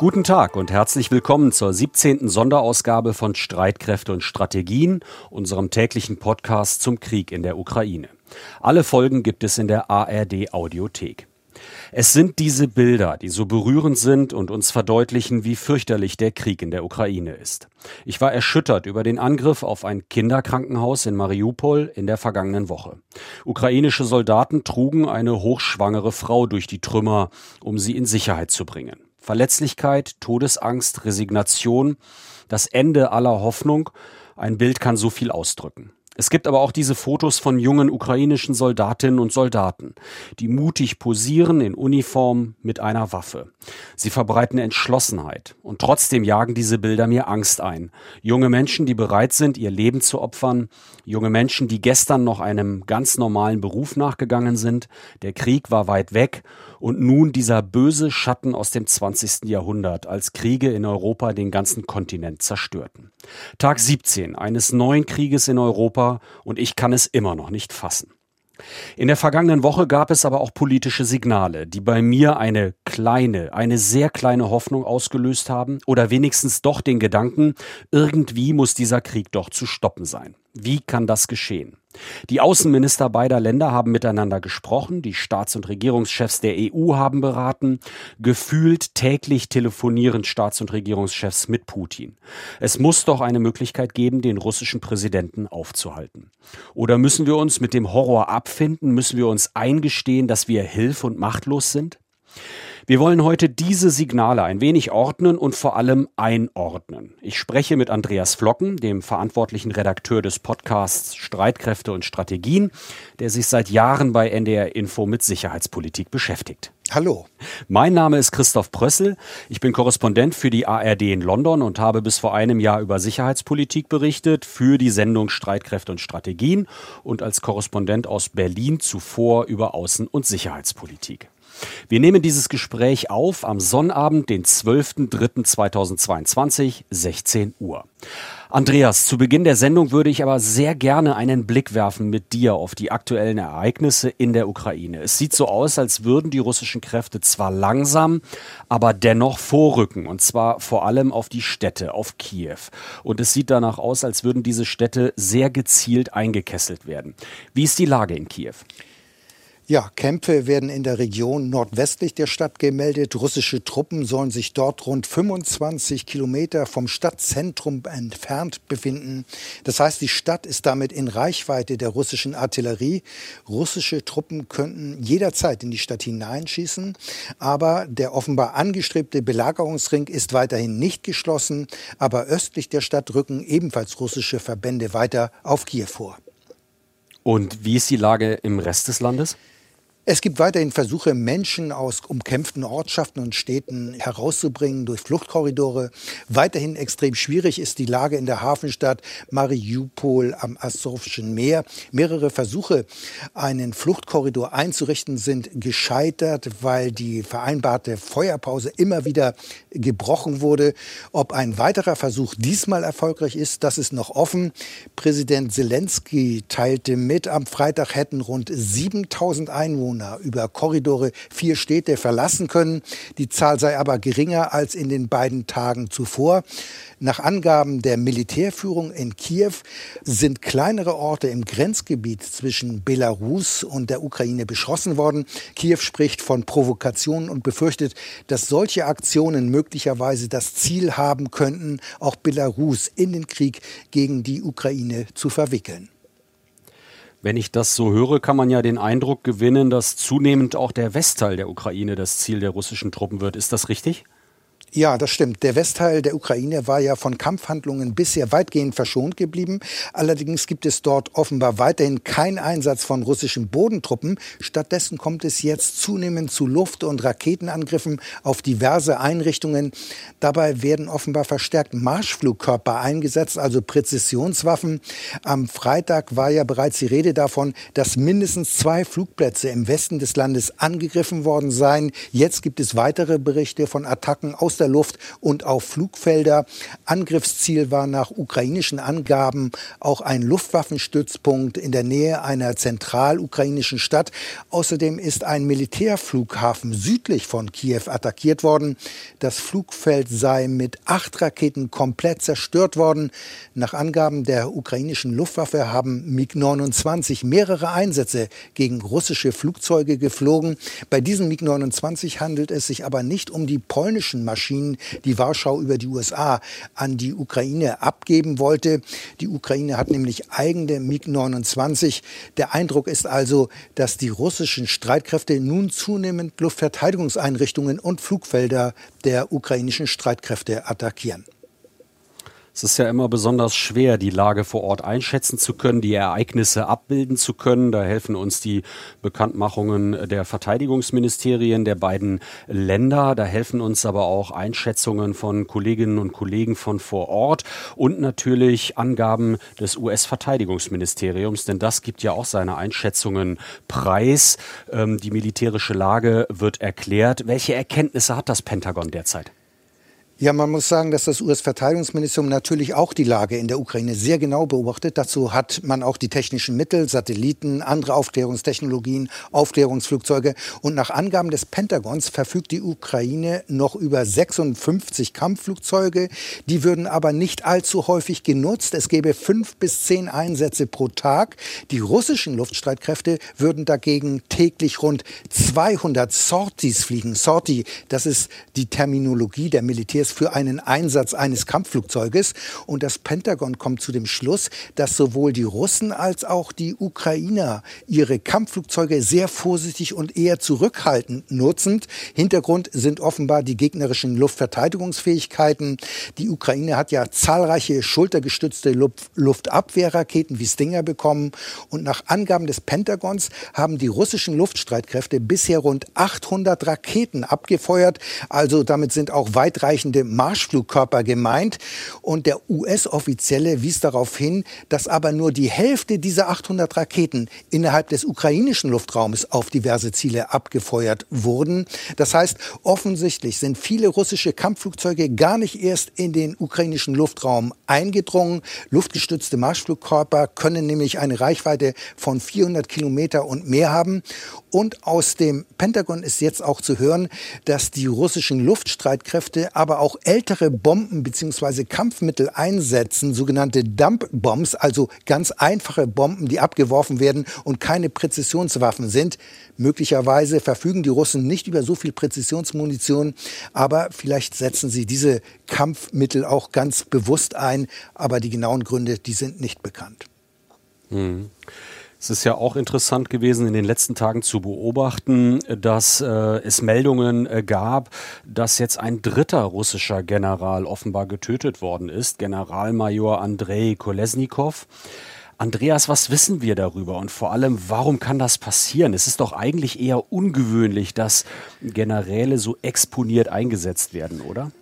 Guten Tag und herzlich willkommen zur 17. Sonderausgabe von Streitkräfte und Strategien, unserem täglichen Podcast zum Krieg in der Ukraine. Alle Folgen gibt es in der ARD Audiothek. Es sind diese Bilder, die so berührend sind und uns verdeutlichen, wie fürchterlich der Krieg in der Ukraine ist. Ich war erschüttert über den Angriff auf ein Kinderkrankenhaus in Mariupol in der vergangenen Woche. Ukrainische Soldaten trugen eine hochschwangere Frau durch die Trümmer, um sie in Sicherheit zu bringen. Verletzlichkeit, Todesangst, Resignation, das Ende aller Hoffnung, ein Bild kann so viel ausdrücken. Es gibt aber auch diese Fotos von jungen ukrainischen Soldatinnen und Soldaten, die mutig posieren in Uniform mit einer Waffe. Sie verbreiten Entschlossenheit und trotzdem jagen diese Bilder mir Angst ein. Junge Menschen, die bereit sind, ihr Leben zu opfern, junge Menschen, die gestern noch einem ganz normalen Beruf nachgegangen sind, der Krieg war weit weg und nun dieser böse Schatten aus dem 20. Jahrhundert, als Kriege in Europa den ganzen Kontinent zerstörten. Tag 17 eines neuen Krieges in Europa und ich kann es immer noch nicht fassen. In der vergangenen Woche gab es aber auch politische Signale, die bei mir eine kleine, eine sehr kleine Hoffnung ausgelöst haben oder wenigstens doch den Gedanken, irgendwie muss dieser Krieg doch zu stoppen sein. Wie kann das geschehen? Die Außenminister beider Länder haben miteinander gesprochen, die Staats- und Regierungschefs der EU haben beraten, gefühlt täglich telefonieren Staats- und Regierungschefs mit Putin. Es muss doch eine Möglichkeit geben, den russischen Präsidenten aufzuhalten. Oder müssen wir uns mit dem Horror abfinden, müssen wir uns eingestehen, dass wir hilf- und machtlos sind? Wir wollen heute diese Signale ein wenig ordnen und vor allem einordnen. Ich spreche mit Andreas Flocken, dem verantwortlichen Redakteur des Podcasts Streitkräfte und Strategien, der sich seit Jahren bei NDR Info mit Sicherheitspolitik beschäftigt. Hallo. Mein Name ist Christoph Prössel. Ich bin Korrespondent für die ARD in London und habe bis vor einem Jahr über Sicherheitspolitik berichtet für die Sendung Streitkräfte und Strategien und als Korrespondent aus Berlin zuvor über Außen- und Sicherheitspolitik. Wir nehmen dieses Gespräch auf am Sonnabend, den 12.03.2022, 16 Uhr. Andreas, zu Beginn der Sendung würde ich aber sehr gerne einen Blick werfen mit dir auf die aktuellen Ereignisse in der Ukraine. Es sieht so aus, als würden die russischen Kräfte zwar langsam, aber dennoch vorrücken, und zwar vor allem auf die Städte, auf Kiew. Und es sieht danach aus, als würden diese Städte sehr gezielt eingekesselt werden. Wie ist die Lage in Kiew? Ja, Kämpfe werden in der Region nordwestlich der Stadt gemeldet. Russische Truppen sollen sich dort rund 25 Kilometer vom Stadtzentrum entfernt befinden. Das heißt, die Stadt ist damit in Reichweite der russischen Artillerie. Russische Truppen könnten jederzeit in die Stadt hineinschießen. Aber der offenbar angestrebte Belagerungsring ist weiterhin nicht geschlossen. Aber östlich der Stadt rücken ebenfalls russische Verbände weiter auf Kiew vor. Und wie ist die Lage im Rest des Landes? Es gibt weiterhin Versuche, Menschen aus umkämpften Ortschaften und Städten herauszubringen durch Fluchtkorridore. Weiterhin extrem schwierig ist die Lage in der Hafenstadt Mariupol am Asowschen Meer. Mehrere Versuche, einen Fluchtkorridor einzurichten, sind gescheitert, weil die vereinbarte Feuerpause immer wieder gebrochen wurde. Ob ein weiterer Versuch diesmal erfolgreich ist, das ist noch offen. Präsident Zelensky teilte mit, am Freitag hätten rund 7000 Einwohner Einwohner über Korridore vier Städte verlassen können. Die Zahl sei aber geringer als in den beiden Tagen zuvor. Nach Angaben der Militärführung in Kiew sind kleinere Orte im Grenzgebiet zwischen Belarus und der Ukraine beschossen worden. Kiew spricht von Provokationen und befürchtet, dass solche Aktionen möglicherweise das Ziel haben könnten, auch Belarus in den Krieg gegen die Ukraine zu verwickeln. Wenn ich das so höre, kann man ja den Eindruck gewinnen, dass zunehmend auch der Westteil der Ukraine das Ziel der russischen Truppen wird. Ist das richtig? Ja, das stimmt. Der Westteil der Ukraine war ja von Kampfhandlungen bisher weitgehend verschont geblieben. Allerdings gibt es dort offenbar weiterhin keinen Einsatz von russischen Bodentruppen. Stattdessen kommt es jetzt zunehmend zu Luft- und Raketenangriffen auf diverse Einrichtungen. Dabei werden offenbar verstärkt Marschflugkörper eingesetzt, also Präzisionswaffen. Am Freitag war ja bereits die Rede davon, dass mindestens zwei Flugplätze im Westen des Landes angegriffen worden seien. Jetzt gibt es weitere Berichte von Attacken aus der Luft und auf Flugfelder. Angriffsziel war nach ukrainischen Angaben auch ein Luftwaffenstützpunkt in der Nähe einer zentralukrainischen Stadt. Außerdem ist ein Militärflughafen südlich von Kiew attackiert worden. Das Flugfeld sei mit acht Raketen komplett zerstört worden. Nach Angaben der ukrainischen Luftwaffe haben MiG-29 mehrere Einsätze gegen russische Flugzeuge geflogen. Bei diesen MiG-29 handelt es sich aber nicht um die polnischen Maschinen, die Warschau über die USA an die Ukraine abgeben wollte. Die Ukraine hat nämlich eigene MiG-29. Der Eindruck ist also, dass die russischen Streitkräfte nun zunehmend Luftverteidigungseinrichtungen und Flugfelder der ukrainischen Streitkräfte attackieren. Es ist ja immer besonders schwer, die Lage vor Ort einschätzen zu können, die Ereignisse abbilden zu können. Da helfen uns die Bekanntmachungen der Verteidigungsministerien der beiden Länder. Da helfen uns aber auch Einschätzungen von Kolleginnen und Kollegen von vor Ort und natürlich Angaben des US-Verteidigungsministeriums, denn das gibt ja auch seine Einschätzungen preis. Ähm, die militärische Lage wird erklärt. Welche Erkenntnisse hat das Pentagon derzeit? Ja, man muss sagen, dass das US-Verteidigungsministerium natürlich auch die Lage in der Ukraine sehr genau beobachtet. Dazu hat man auch die technischen Mittel, Satelliten, andere Aufklärungstechnologien, Aufklärungsflugzeuge. Und nach Angaben des Pentagons verfügt die Ukraine noch über 56 Kampfflugzeuge. Die würden aber nicht allzu häufig genutzt. Es gäbe fünf bis zehn Einsätze pro Tag. Die russischen Luftstreitkräfte würden dagegen täglich rund 200 Sorties fliegen. Sortie, das ist die Terminologie der Militärs für einen Einsatz eines Kampfflugzeuges. Und das Pentagon kommt zu dem Schluss, dass sowohl die Russen als auch die Ukrainer ihre Kampfflugzeuge sehr vorsichtig und eher zurückhaltend nutzen. Hintergrund sind offenbar die gegnerischen Luftverteidigungsfähigkeiten. Die Ukraine hat ja zahlreiche schultergestützte Luftabwehrraketen wie Stinger bekommen. Und nach Angaben des Pentagons haben die russischen Luftstreitkräfte bisher rund 800 Raketen abgefeuert. Also damit sind auch weitreichende sogenannte Marschflugkörper gemeint. Und der US-Offizielle wies darauf hin, dass aber nur die Hälfte dieser 800 Raketen innerhalb des ukrainischen Luftraums auf diverse Ziele abgefeuert wurden. Das heißt, offensichtlich sind viele russische Kampfflugzeuge gar nicht erst in den ukrainischen Luftraum eingedrungen. Luftgestützte Marschflugkörper können nämlich eine Reichweite von 400 Kilometer und mehr haben. Und aus dem Pentagon ist jetzt auch zu hören, dass die russischen Luftstreitkräfte aber auch ältere Bomben bzw. Kampfmittel einsetzen, sogenannte Dump-Bombs, also ganz einfache Bomben, die abgeworfen werden und keine Präzisionswaffen sind. Möglicherweise verfügen die Russen nicht über so viel Präzisionsmunition, aber vielleicht setzen sie diese Kampfmittel auch ganz bewusst ein. Aber die genauen Gründe, die sind nicht bekannt. Hm. Es ist ja auch interessant gewesen, in den letzten Tagen zu beobachten, dass äh, es Meldungen äh, gab, dass jetzt ein dritter russischer General offenbar getötet worden ist, Generalmajor Andrei Kolesnikow. Andreas, was wissen wir darüber und vor allem, warum kann das passieren? Es ist doch eigentlich eher ungewöhnlich, dass Generäle so exponiert eingesetzt werden, oder?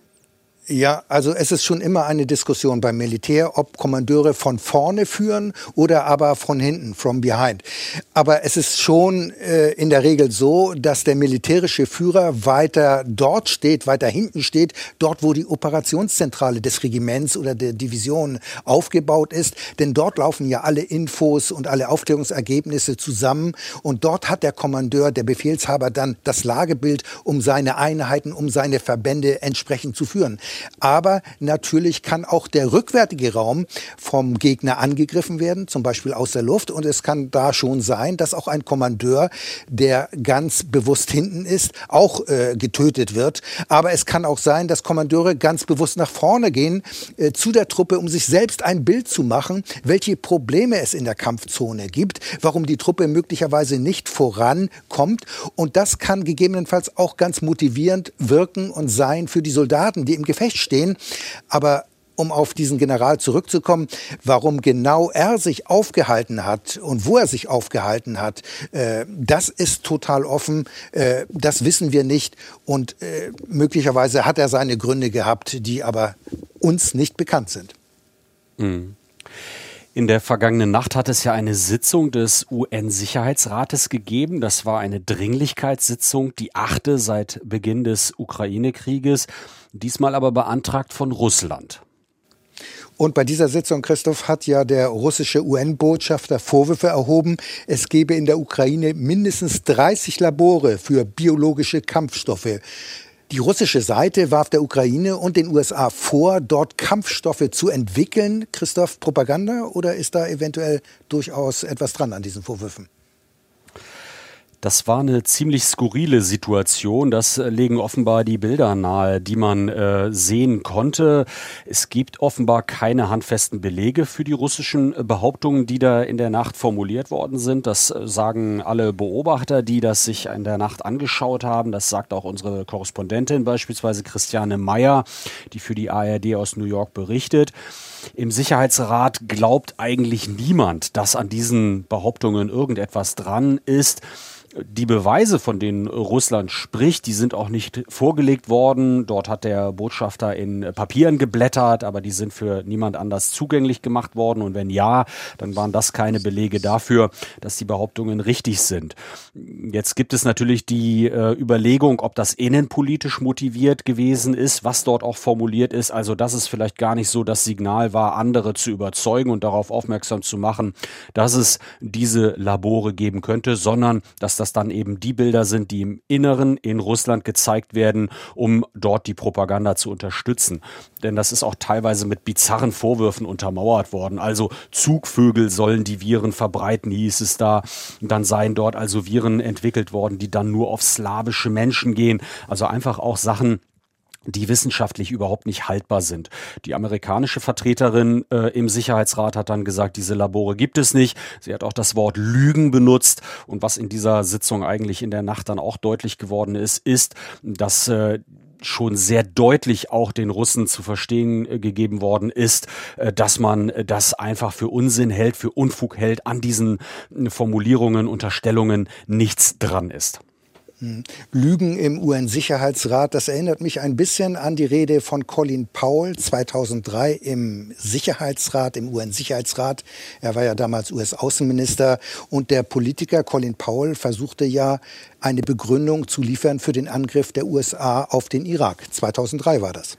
Ja, also es ist schon immer eine Diskussion beim Militär, ob Kommandeure von vorne führen oder aber von hinten, from behind. Aber es ist schon äh, in der Regel so, dass der militärische Führer weiter dort steht, weiter hinten steht, dort wo die Operationszentrale des Regiments oder der Division aufgebaut ist. Denn dort laufen ja alle Infos und alle Aufklärungsergebnisse zusammen. Und dort hat der Kommandeur, der Befehlshaber dann das Lagebild, um seine Einheiten, um seine Verbände entsprechend zu führen. Aber natürlich kann auch der rückwärtige Raum vom Gegner angegriffen werden, zum Beispiel aus der Luft. Und es kann da schon sein, dass auch ein Kommandeur, der ganz bewusst hinten ist, auch äh, getötet wird. Aber es kann auch sein, dass Kommandeure ganz bewusst nach vorne gehen äh, zu der Truppe, um sich selbst ein Bild zu machen, welche Probleme es in der Kampfzone gibt, warum die Truppe möglicherweise nicht vorankommt. Und das kann gegebenenfalls auch ganz motivierend wirken und sein für die Soldaten, die im Gefecht stehen. Aber um auf diesen General zurückzukommen, warum genau er sich aufgehalten hat und wo er sich aufgehalten hat, äh, das ist total offen. Äh, das wissen wir nicht. Und äh, möglicherweise hat er seine Gründe gehabt, die aber uns nicht bekannt sind. Mhm. In der vergangenen Nacht hat es ja eine Sitzung des UN-Sicherheitsrates gegeben. Das war eine Dringlichkeitssitzung, die achte seit Beginn des Ukraine-Krieges, diesmal aber beantragt von Russland. Und bei dieser Sitzung, Christoph, hat ja der russische UN-Botschafter Vorwürfe erhoben, es gebe in der Ukraine mindestens 30 Labore für biologische Kampfstoffe. Die russische Seite warf der Ukraine und den USA vor, dort Kampfstoffe zu entwickeln. Christoph, Propaganda oder ist da eventuell durchaus etwas dran an diesen Vorwürfen? Das war eine ziemlich skurrile Situation. Das äh, legen offenbar die Bilder nahe, die man äh, sehen konnte. Es gibt offenbar keine handfesten Belege für die russischen äh, Behauptungen, die da in der Nacht formuliert worden sind. Das äh, sagen alle Beobachter, die das sich in der Nacht angeschaut haben. Das sagt auch unsere Korrespondentin, beispielsweise Christiane Meyer, die für die ARD aus New York berichtet. Im Sicherheitsrat glaubt eigentlich niemand, dass an diesen Behauptungen irgendetwas dran ist. Die Beweise, von denen Russland spricht, die sind auch nicht vorgelegt worden. Dort hat der Botschafter in Papieren geblättert, aber die sind für niemand anders zugänglich gemacht worden. Und wenn ja, dann waren das keine Belege dafür, dass die Behauptungen richtig sind. Jetzt gibt es natürlich die äh, Überlegung, ob das innenpolitisch motiviert gewesen ist, was dort auch formuliert ist. Also, dass es vielleicht gar nicht so das Signal war, andere zu überzeugen und darauf aufmerksam zu machen, dass es diese Labore geben könnte, sondern dass das dann eben die Bilder sind, die im Inneren in Russland gezeigt werden, um dort die Propaganda zu unterstützen. Denn das ist auch teilweise mit bizarren Vorwürfen untermauert worden. Also Zugvögel sollen die Viren verbreiten, hieß es da. Dann seien dort also Viren entwickelt worden, die dann nur auf slawische Menschen gehen. Also einfach auch Sachen, die wissenschaftlich überhaupt nicht haltbar sind. Die amerikanische Vertreterin äh, im Sicherheitsrat hat dann gesagt, diese Labore gibt es nicht. Sie hat auch das Wort Lügen benutzt. Und was in dieser Sitzung eigentlich in der Nacht dann auch deutlich geworden ist, ist, dass äh, schon sehr deutlich auch den Russen zu verstehen äh, gegeben worden ist, äh, dass man das einfach für Unsinn hält, für Unfug hält, an diesen äh, Formulierungen, Unterstellungen nichts dran ist. Lügen im UN-Sicherheitsrat, das erinnert mich ein bisschen an die Rede von Colin Powell 2003 im Sicherheitsrat, im UN-Sicherheitsrat. Er war ja damals US-Außenminister und der Politiker Colin Powell versuchte ja eine Begründung zu liefern für den Angriff der USA auf den Irak. 2003 war das.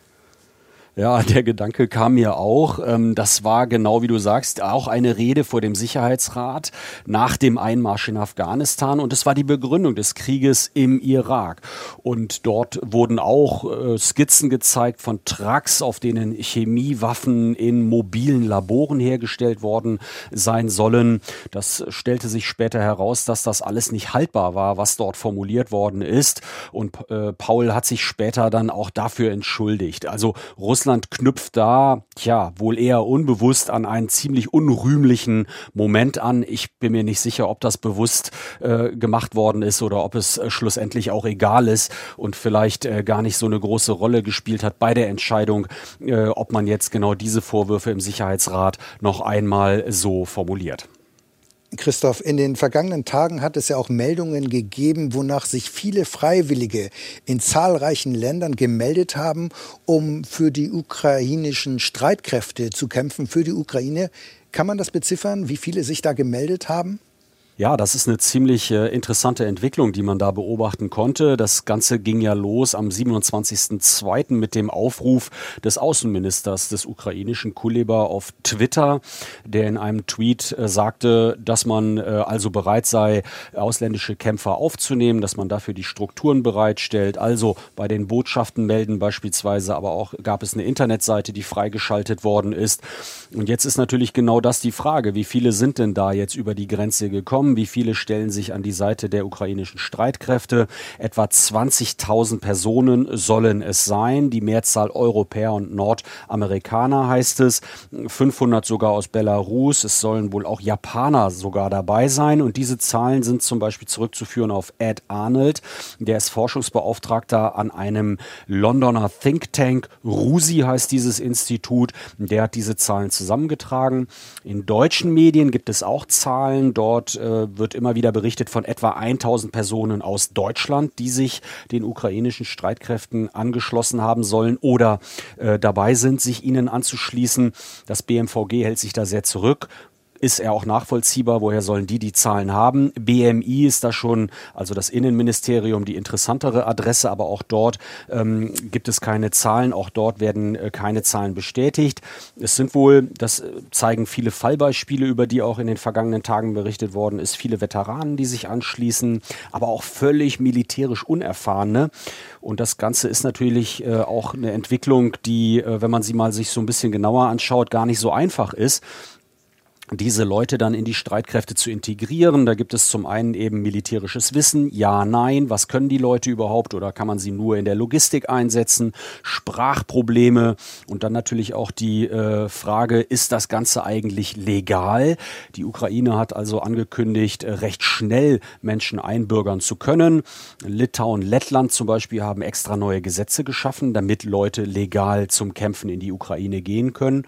Ja, der Gedanke kam mir auch. Ähm, das war genau wie du sagst, auch eine Rede vor dem Sicherheitsrat nach dem Einmarsch in Afghanistan. Und es war die Begründung des Krieges im Irak. Und dort wurden auch äh, Skizzen gezeigt von Trucks, auf denen Chemiewaffen in mobilen Laboren hergestellt worden sein sollen. Das stellte sich später heraus, dass das alles nicht haltbar war, was dort formuliert worden ist. Und äh, Paul hat sich später dann auch dafür entschuldigt. Also Russland Russland knüpft da, tja, wohl eher unbewusst an einen ziemlich unrühmlichen Moment an. Ich bin mir nicht sicher, ob das bewusst äh, gemacht worden ist oder ob es äh, schlussendlich auch egal ist und vielleicht äh, gar nicht so eine große Rolle gespielt hat bei der Entscheidung, äh, ob man jetzt genau diese Vorwürfe im Sicherheitsrat noch einmal so formuliert. Christoph, in den vergangenen Tagen hat es ja auch Meldungen gegeben, wonach sich viele Freiwillige in zahlreichen Ländern gemeldet haben, um für die ukrainischen Streitkräfte zu kämpfen, für die Ukraine. Kann man das beziffern, wie viele sich da gemeldet haben? Ja, das ist eine ziemlich äh, interessante Entwicklung, die man da beobachten konnte. Das Ganze ging ja los am 27.02. mit dem Aufruf des Außenministers des ukrainischen Kuleba auf Twitter, der in einem Tweet äh, sagte, dass man äh, also bereit sei, ausländische Kämpfer aufzunehmen, dass man dafür die Strukturen bereitstellt. Also bei den Botschaften melden beispielsweise, aber auch gab es eine Internetseite, die freigeschaltet worden ist. Und jetzt ist natürlich genau das die Frage, wie viele sind denn da jetzt über die Grenze gekommen? Wie viele stellen sich an die Seite der ukrainischen Streitkräfte? Etwa 20.000 Personen sollen es sein. Die Mehrzahl Europäer und Nordamerikaner heißt es. 500 sogar aus Belarus. Es sollen wohl auch Japaner sogar dabei sein. Und diese Zahlen sind zum Beispiel zurückzuführen auf Ed Arnold. Der ist Forschungsbeauftragter an einem Londoner Think Tank. RUSI heißt dieses Institut. Der hat diese Zahlen zusammengetragen. In deutschen Medien gibt es auch Zahlen. Dort äh, wird immer wieder berichtet von etwa 1000 Personen aus Deutschland, die sich den ukrainischen Streitkräften angeschlossen haben sollen oder äh, dabei sind, sich ihnen anzuschließen. Das BMVG hält sich da sehr zurück ist er auch nachvollziehbar. Woher sollen die die Zahlen haben? BMI ist da schon, also das Innenministerium, die interessantere Adresse, aber auch dort ähm, gibt es keine Zahlen. Auch dort werden äh, keine Zahlen bestätigt. Es sind wohl, das äh, zeigen viele Fallbeispiele, über die auch in den vergangenen Tagen berichtet worden ist, viele Veteranen, die sich anschließen, aber auch völlig militärisch Unerfahrene. Und das Ganze ist natürlich äh, auch eine Entwicklung, die, äh, wenn man sie mal sich so ein bisschen genauer anschaut, gar nicht so einfach ist diese Leute dann in die Streitkräfte zu integrieren. Da gibt es zum einen eben militärisches Wissen, ja, nein, was können die Leute überhaupt oder kann man sie nur in der Logistik einsetzen, Sprachprobleme und dann natürlich auch die äh, Frage, ist das Ganze eigentlich legal? Die Ukraine hat also angekündigt, äh, recht schnell Menschen einbürgern zu können. Litauen, Lettland zum Beispiel haben extra neue Gesetze geschaffen, damit Leute legal zum Kämpfen in die Ukraine gehen können.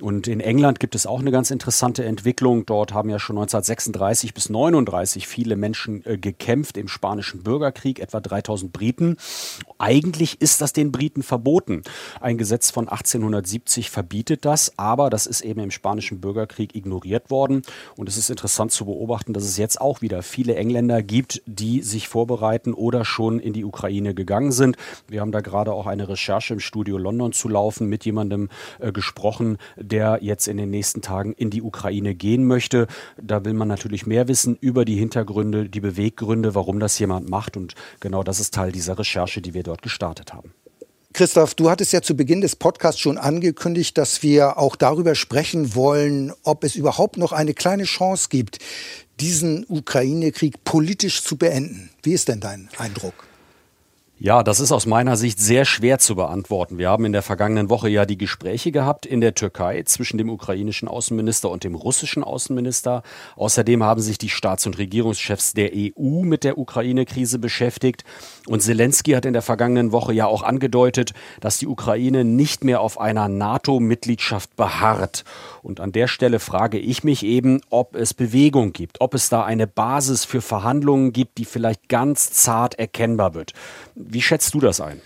Und in England gibt es auch eine ganz interessante Entwicklung. Dort haben ja schon 1936 bis 39 viele Menschen äh, gekämpft im spanischen Bürgerkrieg, etwa 3000 Briten. Eigentlich ist das den Briten verboten. Ein Gesetz von 1870 verbietet das, aber das ist eben im spanischen Bürgerkrieg ignoriert worden. Und es ist interessant zu beobachten, dass es jetzt auch wieder viele Engländer gibt, die sich vorbereiten oder schon in die Ukraine gegangen sind. Wir haben da gerade auch eine Recherche im Studio London zu laufen, mit jemandem äh, gesprochen, der jetzt in den nächsten Tagen in die Ukraine gehen möchte. Da will man natürlich mehr wissen über die Hintergründe, die Beweggründe, warum das jemand macht. Und genau das ist Teil dieser Recherche, die wir dort gestartet haben. Christoph, du hattest ja zu Beginn des Podcasts schon angekündigt, dass wir auch darüber sprechen wollen, ob es überhaupt noch eine kleine Chance gibt, diesen Ukraine-Krieg politisch zu beenden. Wie ist denn dein Eindruck? Ja, das ist aus meiner Sicht sehr schwer zu beantworten. Wir haben in der vergangenen Woche ja die Gespräche gehabt in der Türkei zwischen dem ukrainischen Außenminister und dem russischen Außenminister. Außerdem haben sich die Staats- und Regierungschefs der EU mit der Ukraine-Krise beschäftigt. Und Zelensky hat in der vergangenen Woche ja auch angedeutet, dass die Ukraine nicht mehr auf einer NATO-Mitgliedschaft beharrt. Und an der Stelle frage ich mich eben, ob es Bewegung gibt, ob es da eine Basis für Verhandlungen gibt, die vielleicht ganz zart erkennbar wird. Wie schätzt du das ein?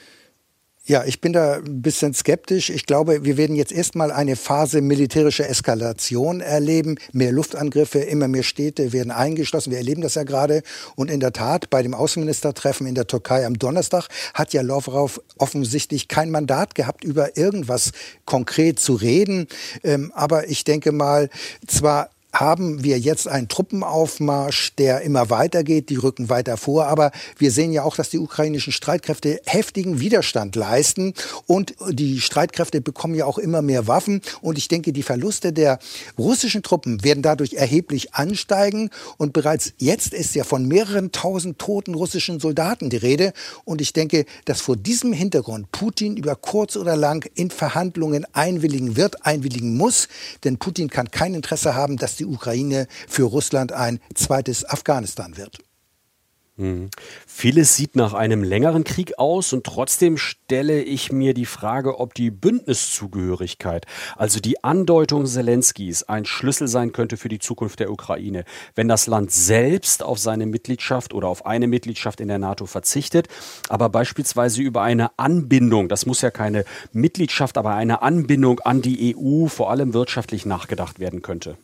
Ja, ich bin da ein bisschen skeptisch. Ich glaube, wir werden jetzt erstmal eine Phase militärischer Eskalation erleben. Mehr Luftangriffe, immer mehr Städte werden eingeschlossen. Wir erleben das ja gerade. Und in der Tat, bei dem Außenministertreffen in der Türkei am Donnerstag hat ja Lavrov offensichtlich kein Mandat gehabt, über irgendwas konkret zu reden. Ähm, aber ich denke mal, zwar haben wir jetzt einen Truppenaufmarsch, der immer weitergeht, die rücken weiter vor. Aber wir sehen ja auch, dass die ukrainischen Streitkräfte heftigen Widerstand leisten und die Streitkräfte bekommen ja auch immer mehr Waffen. Und ich denke, die Verluste der russischen Truppen werden dadurch erheblich ansteigen. Und bereits jetzt ist ja von mehreren tausend toten russischen Soldaten die Rede. Und ich denke, dass vor diesem Hintergrund Putin über kurz oder lang in Verhandlungen einwilligen wird, einwilligen muss. Denn Putin kann kein Interesse haben, dass die die Ukraine für Russland ein zweites Afghanistan wird. Mhm. Vieles sieht nach einem längeren Krieg aus und trotzdem stelle ich mir die Frage, ob die Bündniszugehörigkeit, also die Andeutung Zelenskis, ein Schlüssel sein könnte für die Zukunft der Ukraine. Wenn das Land selbst auf seine Mitgliedschaft oder auf eine Mitgliedschaft in der NATO verzichtet, aber beispielsweise über eine Anbindung, das muss ja keine Mitgliedschaft, aber eine Anbindung an die EU, vor allem wirtschaftlich nachgedacht werden könnte.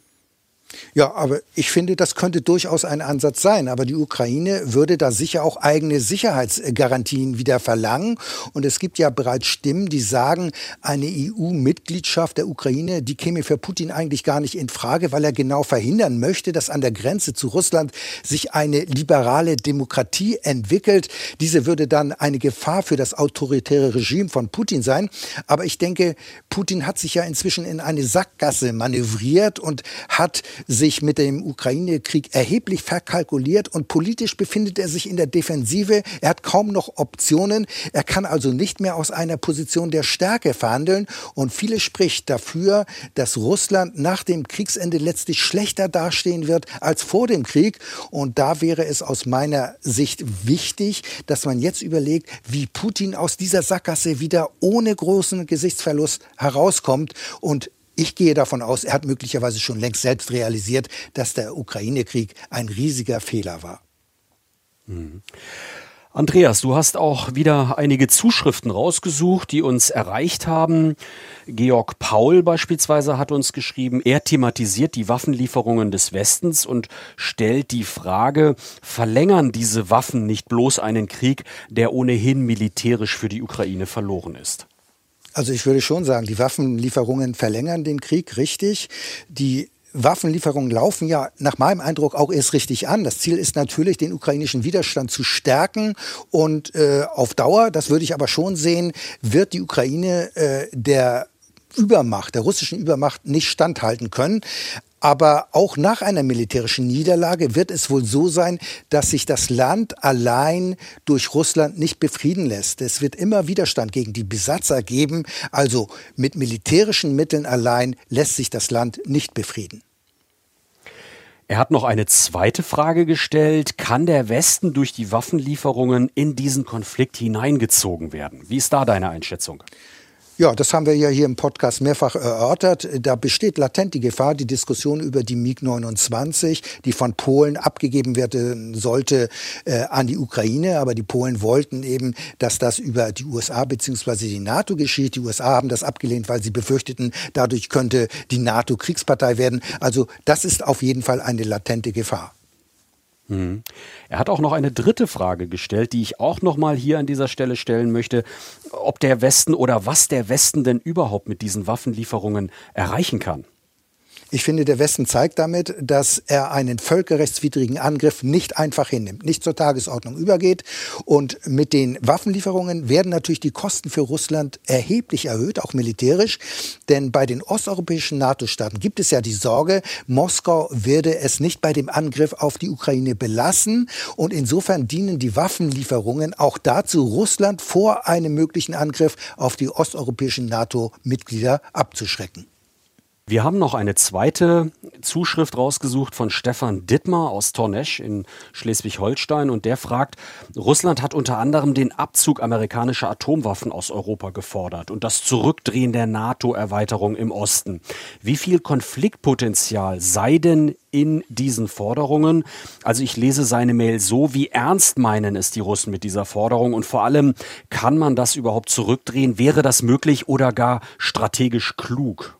Ja, aber ich finde, das könnte durchaus ein Ansatz sein. Aber die Ukraine würde da sicher auch eigene Sicherheitsgarantien wieder verlangen. Und es gibt ja bereits Stimmen, die sagen, eine EU-Mitgliedschaft der Ukraine, die käme für Putin eigentlich gar nicht in Frage, weil er genau verhindern möchte, dass an der Grenze zu Russland sich eine liberale Demokratie entwickelt. Diese würde dann eine Gefahr für das autoritäre Regime von Putin sein. Aber ich denke, Putin hat sich ja inzwischen in eine Sackgasse manövriert und hat sich mit dem Ukraine-Krieg erheblich verkalkuliert und politisch befindet er sich in der Defensive. Er hat kaum noch Optionen. Er kann also nicht mehr aus einer Position der Stärke verhandeln. Und viele spricht dafür, dass Russland nach dem Kriegsende letztlich schlechter dastehen wird als vor dem Krieg. Und da wäre es aus meiner Sicht wichtig, dass man jetzt überlegt, wie Putin aus dieser Sackgasse wieder ohne großen Gesichtsverlust herauskommt. Und Ich gehe davon aus, er hat möglicherweise schon längst selbst realisiert, dass der Ukraine-Krieg ein riesiger Fehler war. Mhm. Andreas, du hast auch wieder einige Zuschriften rausgesucht, die uns erreicht haben. Georg Paul beispielsweise hat uns geschrieben, er thematisiert die Waffenlieferungen des Westens und stellt die Frage, verlängern diese Waffen nicht bloß einen Krieg, der ohnehin militärisch für die Ukraine verloren ist? Also ich würde schon sagen, die Waffenlieferungen verlängern den Krieg, richtig. Die Waffenlieferungen laufen ja nach meinem Eindruck auch erst richtig an. Das Ziel ist natürlich, den ukrainischen Widerstand zu stärken und äh, auf Dauer, das würde ich aber schon sehen, wird die Ukraine äh, der Übermacht, der russischen Übermacht nicht standhalten können. Aber auch nach einer militärischen Niederlage wird es wohl so sein, dass sich das Land allein durch Russland nicht befrieden lässt. Es wird immer Widerstand gegen die Besatzer geben. Also mit militärischen Mitteln allein lässt sich das Land nicht befrieden. Er hat noch eine zweite Frage gestellt. Kann der Westen durch die Waffenlieferungen in diesen Konflikt hineingezogen werden? Wie ist da deine Einschätzung? Ja, das haben wir ja hier im Podcast mehrfach erörtert. Da besteht latent die Gefahr, die Diskussion über die MiG-29, die von Polen abgegeben werden sollte äh, an die Ukraine. Aber die Polen wollten eben, dass das über die USA bzw. die NATO geschieht. Die USA haben das abgelehnt, weil sie befürchteten, dadurch könnte die NATO Kriegspartei werden. Also das ist auf jeden Fall eine latente Gefahr. Mhm. Er hat auch noch eine dritte Frage gestellt, die ich auch noch mal hier an dieser Stelle stellen möchte, ob der Westen oder was der Westen denn überhaupt mit diesen Waffenlieferungen erreichen kann. Ich finde, der Westen zeigt damit, dass er einen völkerrechtswidrigen Angriff nicht einfach hinnimmt, nicht zur Tagesordnung übergeht. Und mit den Waffenlieferungen werden natürlich die Kosten für Russland erheblich erhöht, auch militärisch. Denn bei den osteuropäischen NATO-Staaten gibt es ja die Sorge, Moskau werde es nicht bei dem Angriff auf die Ukraine belassen. Und insofern dienen die Waffenlieferungen auch dazu, Russland vor einem möglichen Angriff auf die osteuropäischen NATO-Mitglieder abzuschrecken. Wir haben noch eine zweite Zuschrift rausgesucht von Stefan Dittmar aus Tornesch in Schleswig-Holstein und der fragt, Russland hat unter anderem den Abzug amerikanischer Atomwaffen aus Europa gefordert und das Zurückdrehen der NATO-Erweiterung im Osten. Wie viel Konfliktpotenzial sei denn in diesen Forderungen? Also ich lese seine Mail so, wie ernst meinen es die Russen mit dieser Forderung und vor allem, kann man das überhaupt zurückdrehen? Wäre das möglich oder gar strategisch klug?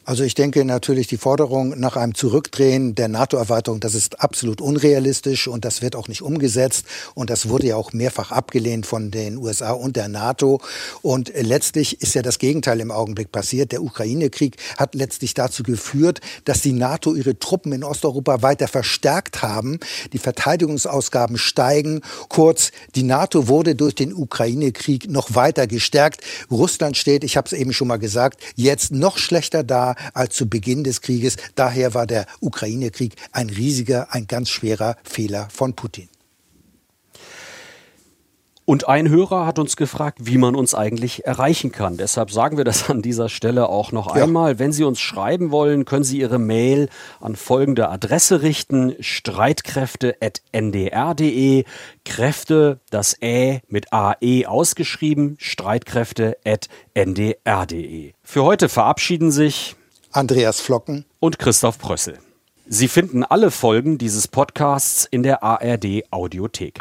Also ich denke natürlich, die Forderung nach einem Zurückdrehen der NATO-Erweiterung, das ist absolut unrealistisch und das wird auch nicht umgesetzt. Und das wurde ja auch mehrfach abgelehnt von den USA und der NATO. Und letztlich ist ja das Gegenteil im Augenblick passiert. Der Ukraine-Krieg hat letztlich dazu geführt, dass die NATO ihre Truppen in Osteuropa weiter verstärkt haben. Die Verteidigungsausgaben steigen. Kurz, die NATO wurde durch den Ukraine-Krieg noch weiter gestärkt. Russland steht, ich habe es eben schon mal gesagt, jetzt noch schlechter da als zu Beginn des Krieges. Daher war der Ukraine-Krieg ein riesiger, ein ganz schwerer Fehler von Putin. Und ein Hörer hat uns gefragt, wie man uns eigentlich erreichen kann. Deshalb sagen wir das an dieser Stelle auch noch ja. einmal. Wenn Sie uns schreiben wollen, können Sie Ihre Mail an folgende Adresse richten: streitkräfte.ndr.de. Kräfte, das Ä mit AE ausgeschrieben, streitkräfte.ndr.de. Für heute verabschieden sich Andreas Flocken und Christoph Prössel. Sie finden alle Folgen dieses Podcasts in der ARD Audiothek.